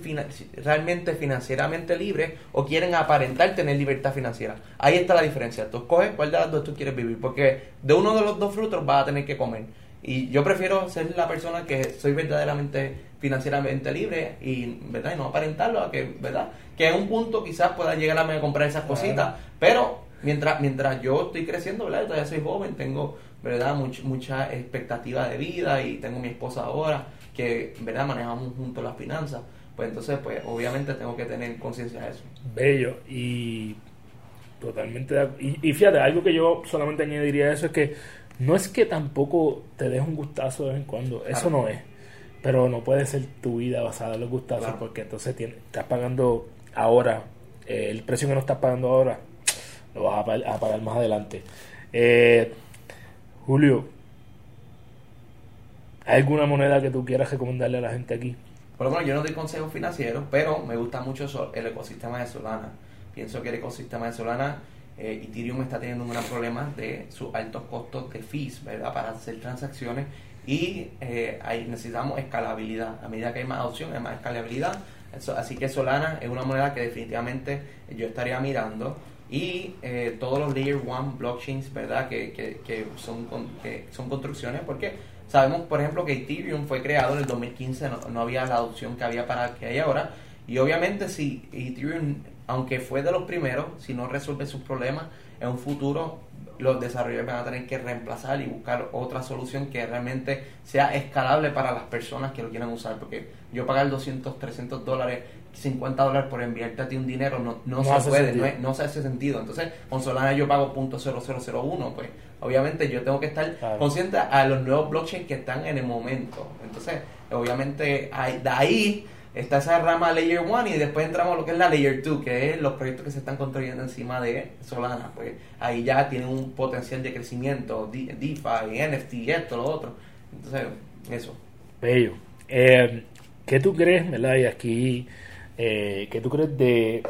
[SPEAKER 2] realmente financieramente libres o quieren aparentar tener libertad financiera. Ahí está la diferencia. Tú escoges cuál de las dos tú quieres vivir, porque de uno de los dos frutos vas a tener que comer. Y yo prefiero ser la persona que soy verdaderamente financieramente libre y, ¿verdad? y no aparentarlo a que, ¿verdad? Que en un punto quizás pueda llegar a comprar esas cositas, pero mientras, mientras yo estoy creciendo, ¿verdad? Yo todavía soy joven, tengo, ¿verdad? mucha expectativa de vida y tengo mi esposa ahora que, ¿verdad? Manejamos juntos las finanzas. Pues entonces, pues obviamente tengo que tener conciencia de eso.
[SPEAKER 1] Bello. Y totalmente. Y, y fíjate, algo que yo solamente añadiría a eso es que no es que tampoco te des un gustazo de vez en cuando. Eso no es. Pero no puede ser tu vida basada en los gustazos porque entonces estás pagando ahora eh, el precio que no estás pagando ahora lo vas a, pagar más adelante. Eh, Julio, ¿hay alguna moneda que tú quieras recomendarle a la gente aquí?
[SPEAKER 2] Por lo menos yo no doy consejos financieros, pero me gusta mucho el ecosistema de Solana. Pienso que el ecosistema de Solana, eh, Ethereum está teniendo un gran problema de sus altos costos de fees, ¿verdad? Para hacer transacciones y eh, ahí necesitamos escalabilidad. A medida que hay más opciones, hay más escalabilidad. así que Solana es una moneda que definitivamente yo estaría mirando y eh, todos los Layer 1 blockchains, ¿verdad? Que, que, son, que son construcciones, porque sabemos, por ejemplo, que Ethereum fue creado en el 2015, no, no había la adopción que había para que hay ahora, y obviamente si Ethereum, aunque fue de los primeros, si no resuelve sus problemas, en un futuro los desarrolladores van a tener que reemplazar y buscar otra solución que realmente sea escalable para las personas que lo quieran usar, porque yo pagar 200, 300 dólares 50 dólares por enviarte a ti un dinero no, no, se puede, no, no, se hace sentido. Entonces, con Solana yo pago .0001, pues obviamente yo tengo que estar consciente a los nuevos blockchains que están en el momento. Entonces, obviamente, hay, de ahí está esa rama Layer 1 y después entramos a lo que es la Layer 2, que es los proyectos que se están construyendo encima de Solana. Pues ahí ya tienen un potencial de crecimiento, DeFi, NFT, esto, lo otro. Entonces, eso.
[SPEAKER 1] Bello. Eh, ¿Qué tú crees, verdad? Y aquí eh, ¿Qué tú crees de,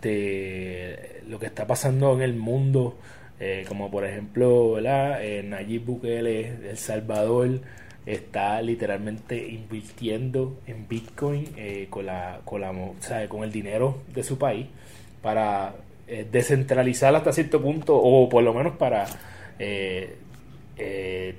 [SPEAKER 1] de lo que está pasando en el mundo? Eh, como por ejemplo, ¿verdad? Eh, Nayib Bukele, El Salvador, está literalmente invirtiendo en Bitcoin eh, con, la, con, la, con el dinero de su país para descentralizar hasta cierto punto o por lo menos para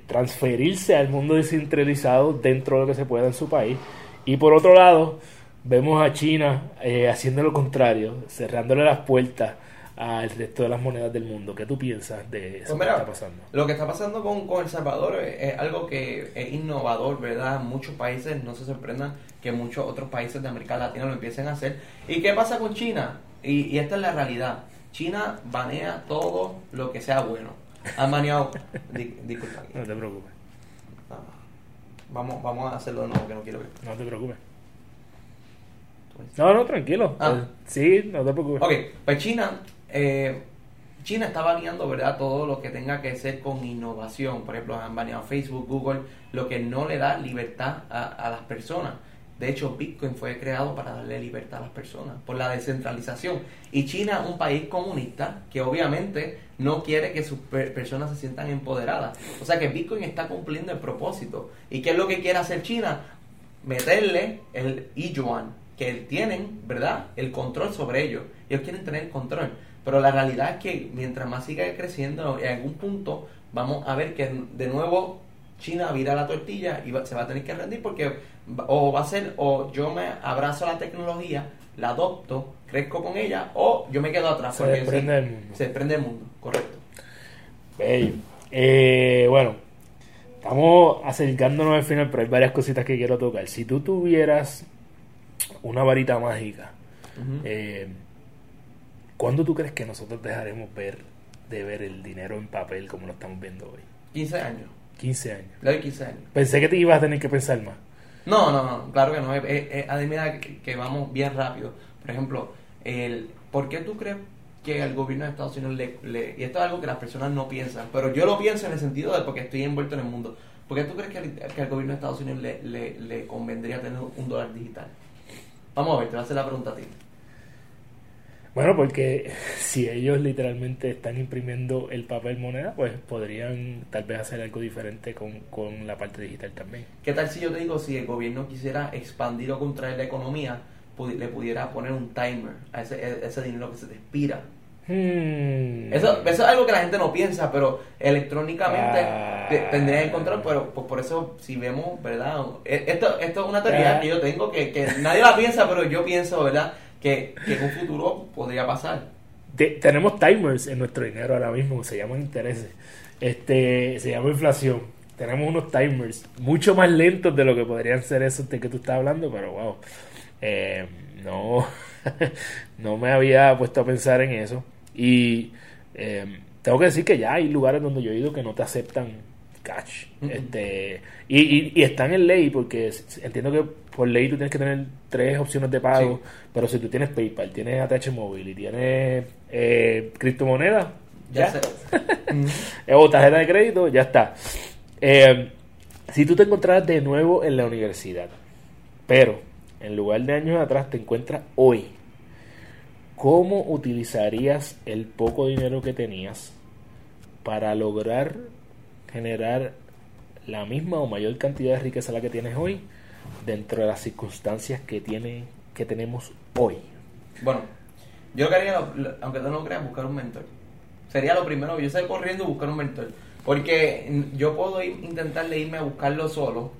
[SPEAKER 1] transferirse al mundo descentralizado dentro de lo que se pueda en su país. Y por otro lado, vemos a China eh, haciendo lo contrario, cerrándole las puertas al resto de las monedas del mundo. ¿Qué tú piensas de eso
[SPEAKER 2] pues que está pasando? Lo que está pasando con, con El Salvador es, algo que es innovador, ¿verdad? Muchos países no se sorprendan que muchos otros países de América Latina lo empiecen a hacer. ¿Y qué pasa con China? Y, esta es la realidad. China banea todo lo que sea bueno. Han baneado... disculpa.
[SPEAKER 1] No te preocupes.
[SPEAKER 2] Ah, vamos, vamos a hacerlo de nuevo, que no quiero ver.
[SPEAKER 1] No te preocupes. No, no, tranquilo. Ah. Sí, no te preocupes.
[SPEAKER 2] Ok, pues China, eh, China está baneando, ¿verdad? Todo lo que tenga que ser con innovación. Por ejemplo, han baneado Facebook, Google, lo que no le da libertad a, las personas. De hecho, Bitcoin fue creado para darle libertad a las personas por la descentralización. Y China es un país comunista que obviamente no quiere que sus personas se sientan empoderadas. O sea que Bitcoin está cumpliendo el propósito. ¿Y qué es lo que quiere hacer China? Meterle el yuan que tienen, ¿verdad?, el control sobre ellos. Ellos quieren tener control. Pero la realidad es que mientras más siga creciendo, en algún punto vamos a ver que de nuevo China vira la tortilla y se va a tener que rendir porque o va a ser o yo me abrazo a la tecnología, la adopto, crezco con ella o yo me quedo atrás.
[SPEAKER 1] Se desprende el mundo.
[SPEAKER 2] Se desprende el mundo, correcto.
[SPEAKER 1] Eh, bueno, estamos acercándonos al final, pero hay varias cositas que quiero tocar. Si tú tuvieras una varita mágica. Eh, ¿Cuándo tú crees que nosotros dejaremos ver de ver el dinero en papel como lo estamos viendo hoy?
[SPEAKER 2] 15 años.
[SPEAKER 1] 15 años.
[SPEAKER 2] Le doy 15 años.
[SPEAKER 1] Pensé que te ibas a tener que pensar más.
[SPEAKER 2] No, no, no, claro que no. Es, además que, vamos bien rápido. Por ejemplo, el, ¿por qué tú crees que el gobierno de Estados Unidos le, Y esto es algo que las personas no piensan, pero yo lo pienso en el sentido de porque estoy envuelto en el mundo. ¿Por qué tú crees que, que al gobierno de Estados Unidos le, le, le convendría tener un dólar digital? Vamos a ver, te voy a hacer la pregunta a ti.
[SPEAKER 1] Bueno, porque si ellos literalmente están imprimiendo el papel moneda, pues podrían tal vez hacer algo diferente con, con la parte digital también.
[SPEAKER 2] ¿Qué tal si yo te digo, si el gobierno quisiera expandir o contraer la economía, le pudiera poner un timer a ese, ese dinero que se te expira? Hmm. Eso, eso, es algo que la gente no piensa, pero electrónicamente ah. tendría que encontrar, pero pues, por eso si vemos, ¿verdad? E, esto, esto es una teoría que yo tengo, que, que nadie la piensa, pero yo pienso, ¿verdad? Que, que en un futuro podría pasar.
[SPEAKER 1] tenemos timers en nuestro dinero ahora mismo, se llaman intereses, este, se llama inflación. Tenemos unos timers mucho más lentos de lo que podrían ser esos de que tú estás hablando, pero wow, eh, no, no me había puesto a pensar en eso. Y em, tengo que decir que ya hay lugares donde yo he ido que no te aceptan cash. este y, y, están en ley porque entiendo que por ley tú tienes que tener tres opciones de pago, pero si tú tienes PayPal, tienes ATH móvil y tienes eh, criptomonedas, ya, o tarjeta de crédito, ya está. Em, si tú te encontraras de nuevo en la universidad, pero en lugar de años atrás te encuentras hoy ¿Cómo utilizarías el poco dinero que tenías para lograr generar la misma o mayor cantidad de riqueza la que tienes hoy dentro de las circunstancias que tiene que tenemos hoy?
[SPEAKER 2] Bueno, yo quería, aunque tú no creas, buscar un mentor. Sería lo primero, yo estoy corriendo buscar un mentor. Porque yo puedo intentar irme a buscarlo solo,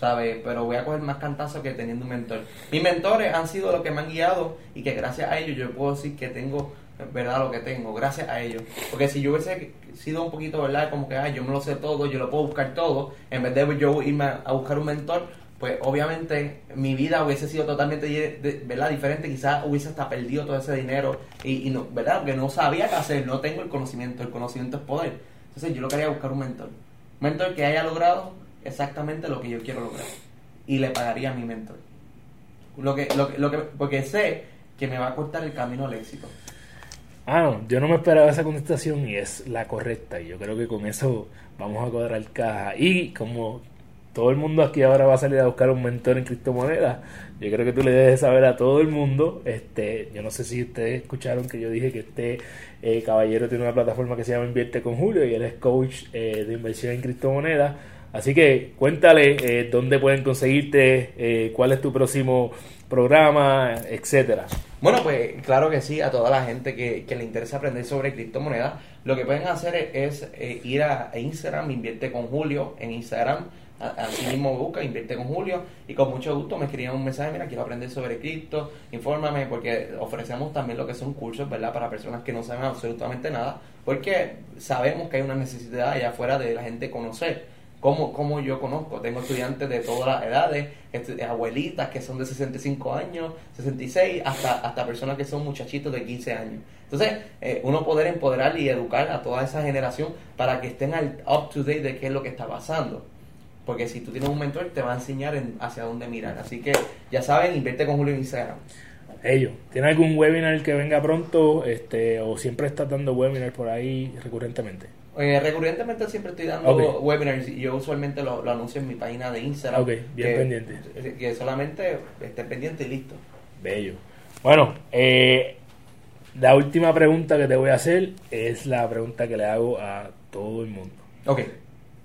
[SPEAKER 2] ¿sabes? Pero voy a coger más cantazos que teniendo un mentor. Mis mentores han sido los que me han guiado y que gracias a ellos yo puedo decir que tengo, ¿verdad? Lo que tengo, gracias a ellos. Porque si yo hubiese sido un poquito, ¿verdad? Como que, ay, yo me lo sé todo, yo lo puedo buscar todo, en vez de yo irme a, buscar un mentor, pues obviamente mi vida hubiese sido totalmente ¿verdad? diferente, quizás hubiese hasta perdido todo ese dinero y, no, ¿verdad? Porque no sabía qué hacer, no tengo el conocimiento, el conocimiento es poder. Entonces yo lo quería buscar un mentor. Un mentor que haya logrado exactamente lo que yo quiero lograr. Y le pagaría a mi mentor. Lo que, lo, lo que, porque sé que me va a cortar el camino al éxito.
[SPEAKER 1] Ah, yo no me esperaba esa contestación y es la correcta. Y yo creo que con eso vamos a cuadrar caja. Y como todo el mundo aquí ahora va a salir a buscar un mentor en criptomonedas, yo creo que tú le debes saber a todo el mundo. Este, yo no sé si ustedes escucharon que yo dije que este eh, caballero tiene una plataforma que se llama Invierte con Julio y él es coach eh, de inversión en criptomonedas. Así que cuéntale eh, dónde pueden conseguirte, eh, cuál es tu próximo programa, etcétera.
[SPEAKER 2] Bueno, pues claro que sí, a toda la gente que, le interesa aprender sobre criptomonedas, lo que pueden hacer es, eh, ir a Instagram, invierte con Julio en Instagram, así mismo busca, invierte con Julio y con mucho gusto me escriban un mensaje, mira, quiero aprender sobre cripto, infórmame porque ofrecemos también lo que son cursos, ¿verdad? Para personas que no saben absolutamente nada, porque sabemos que hay una necesidad allá afuera de la gente conocer como, yo conozco. Tengo estudiantes de todas las edades, abuelitas que son de 65 años, 66, hasta, hasta personas que son muchachitos de 15 años. Entonces, eh, uno poder empoderar y educar a toda esa generación para que estén al up to date de qué es lo que está pasando. Porque si tú tienes un mentor, te va a enseñar hacia dónde mirar. Así que ya saben, invierte con Julio en Instagram.
[SPEAKER 1] Ellos, ¿tiene algún webinar que venga pronto este, o siempre estás dando webinars por ahí recurrentemente?
[SPEAKER 2] Eh, recurrentemente siempre estoy dando webinars y yo usualmente lo, anuncio en mi página de Instagram.
[SPEAKER 1] Ok, bien pendiente.
[SPEAKER 2] Que solamente esté pendiente y listo.
[SPEAKER 1] Bello. Bueno, eh, la última pregunta que te voy a hacer es la pregunta que le hago a todo el mundo.
[SPEAKER 2] Ok.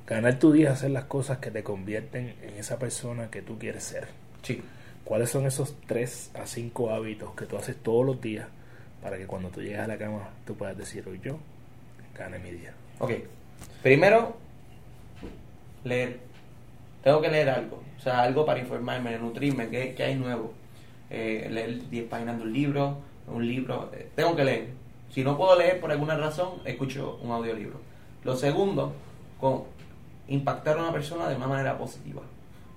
[SPEAKER 1] Ganar tu día, hacer las cosas que te convierten en esa persona que tú quieres ser.
[SPEAKER 2] Sí.
[SPEAKER 1] ¿Cuáles son esos tres a cinco hábitos que tú haces todos los días para que cuando tú llegues a la cama tú puedas decir, hoy yo gane mi día?
[SPEAKER 2] Ok. Primero, leer. Tengo que leer algo. O sea, algo para informarme, nutrirme, qué, qué hay nuevo. Eh, leer 10 páginas de un libro, un libro. Eh, tengo que leer. Si no puedo leer por alguna razón, escucho un audiolibro. Lo segundo, con impactar a una persona de una manera positiva.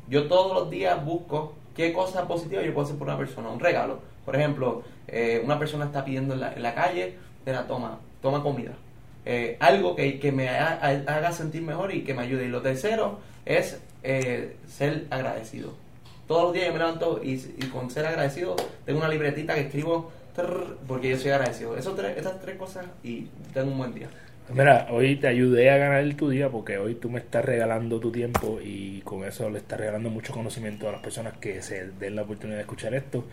[SPEAKER 2] Yo todos los días busco qué cosa positiva yo puedo hacer por una persona. Un regalo. Por ejemplo, eh, una persona está pidiendo en la, calle, de la toma, toma comida eh, algo que, que me haga, sentir mejor y que me ayude. Y lo tercero es eh, ser agradecido. Todos los días yo me levanto y, con ser agradecido tengo una libretita que escribo porque yo soy agradecido. Esas tres cosas y tengo un buen día.
[SPEAKER 1] Mira, hoy te ayudé a ganar tu día porque hoy tú me estás regalando tu tiempo y con eso le estás regalando mucho conocimiento a las personas que se den la oportunidad de escuchar esto.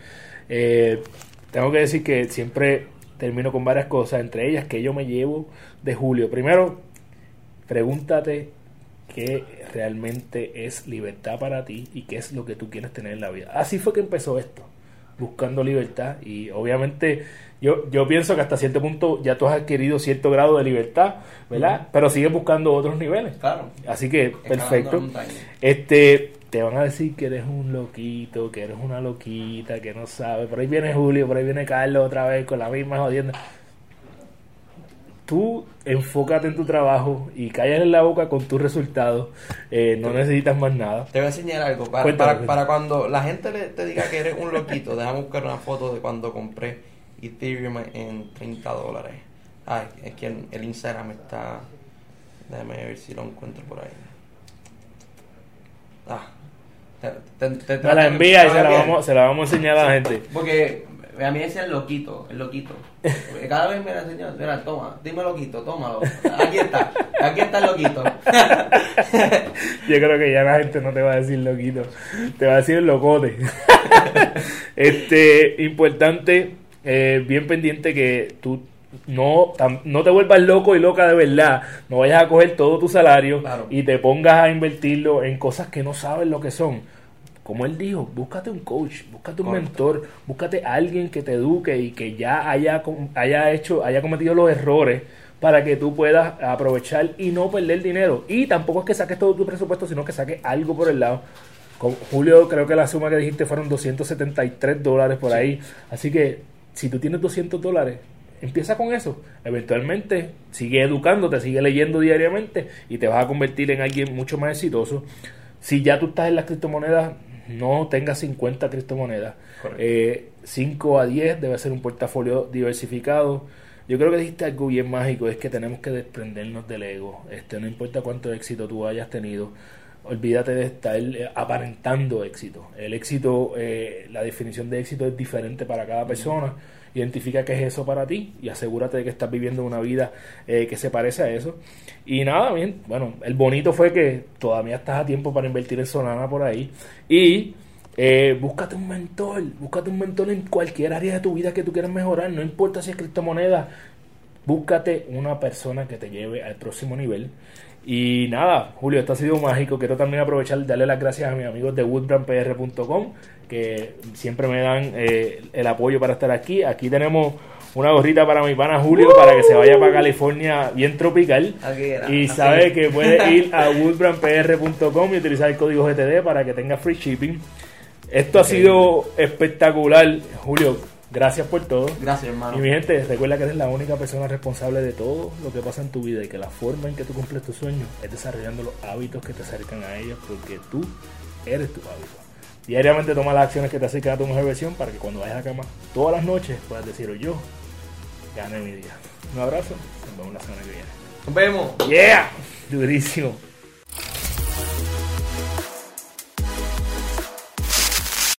[SPEAKER 1] Eh, tengo que decir que siempre termino con varias cosas, entre ellas que yo me llevo de Julio. Primero, pregúntate qué realmente es libertad para ti y qué es lo que tú quieres tener en la vida. Así fue que empezó esto, buscando libertad y obviamente yo, yo pienso que hasta cierto punto ya tú has adquirido cierto grado de libertad, ¿verdad? Pero sigues buscando otros niveles.
[SPEAKER 2] Claro.
[SPEAKER 1] Así que, perfecto. Este, te van a decir que eres un loquito, que eres una loquita, que no sabes. Por ahí viene Julio, por ahí viene Carlos otra vez con la misma jodienda. Tú enfócate en tu trabajo y callas en la boca con tus resultados. Eh, no necesitas más nada.
[SPEAKER 3] Te voy a enseñar algo. Para, para, para cuando la gente te diga que eres un loquito, déjame buscar una foto de cuando compré Ethereum en 30 dólares. Ay, es que el, Instagram está. Déjame ver si lo encuentro por ahí.
[SPEAKER 1] Ah. Te, te, la envía y se la, vamos, se la vamos a enseñar a la gente.
[SPEAKER 2] Porque a mí ese es el loquito, el loquito. cada vez me la enseña, mira, toma, dime loquito, tómalo. Aquí está, aquí está el loquito.
[SPEAKER 1] Yo creo que ya la gente no te va a decir loquito, te va a decir locote. este, importante eh, bien pendiente que tú no, no te vuelvas loco y loca de verdad, no vayas a coger todo tu salario y te pongas a invertirlo en cosas que no sabes lo que son. Como él dijo, búscate un coach, búscate un mentor, búscate alguien que te eduque y que ya haya, haya hecho, haya cometido los errores para que tú puedas aprovechar y no perder dinero. Y tampoco es que saques todo tu presupuesto, sino que saques algo por el lado. Con Julio, creo que la suma que dijiste fueron 273 dólares por ahí. Así que si tú tienes 200 dólares, empieza con eso. Eventualmente sigue educándote, sigue leyendo diariamente y te vas a convertir en alguien mucho más exitoso. Si ya tú estás en las criptomonedas, no tengas 50 criptomonedas. 5 eh, a 10 debe ser un portafolio diversificado. Yo creo que dijiste algo bien mágico, es que tenemos que desprendernos del ego. Este, no importa cuánto éxito tú hayas tenido, olvídate de estar aparentando éxito. El éxito, eh, la definición de éxito es diferente para cada persona. Identifica qué es eso para ti y asegúrate de que estás viviendo una vida eh, que se parece a eso. Y nada, bien, bueno, el bonito fue que todavía estás a tiempo para invertir en Solana por ahí. Y búscate un mentor, búscate un mentor en cualquier área de tu vida que tú quieras mejorar, no importa si es criptomoneda, búscate una persona que te lleve al próximo nivel. Y nada, Julio, esto ha sido mágico. Quiero también aprovechar darle las gracias a mis amigos de woodbrandpr.com que siempre me dan eh, el apoyo para estar aquí. Aquí tenemos una gorrita para mi pana Julio para que se vaya para California bien tropical. y sabe que puede ir a woodbrandpr.com y utilizar el código GTD para que tenga free shipping. Esto ha sido espectacular, Julio. Gracias por todo.
[SPEAKER 2] Gracias, hermano.
[SPEAKER 1] Y mi gente, recuerda que eres la única persona responsable de todo lo que pasa en tu vida y que la forma en que tú cumples tus sueños es desarrollando los hábitos que te acercan a ellos porque tú eres tu hábito. Diariamente toma las acciones que te acercan a tu mejor versión para que cuando vayas a la cama todas las noches puedas decir, yo gané mi día. Un abrazo, nos vemos la semana que viene.
[SPEAKER 2] Nos vemos.
[SPEAKER 1] Yeah, durísimo.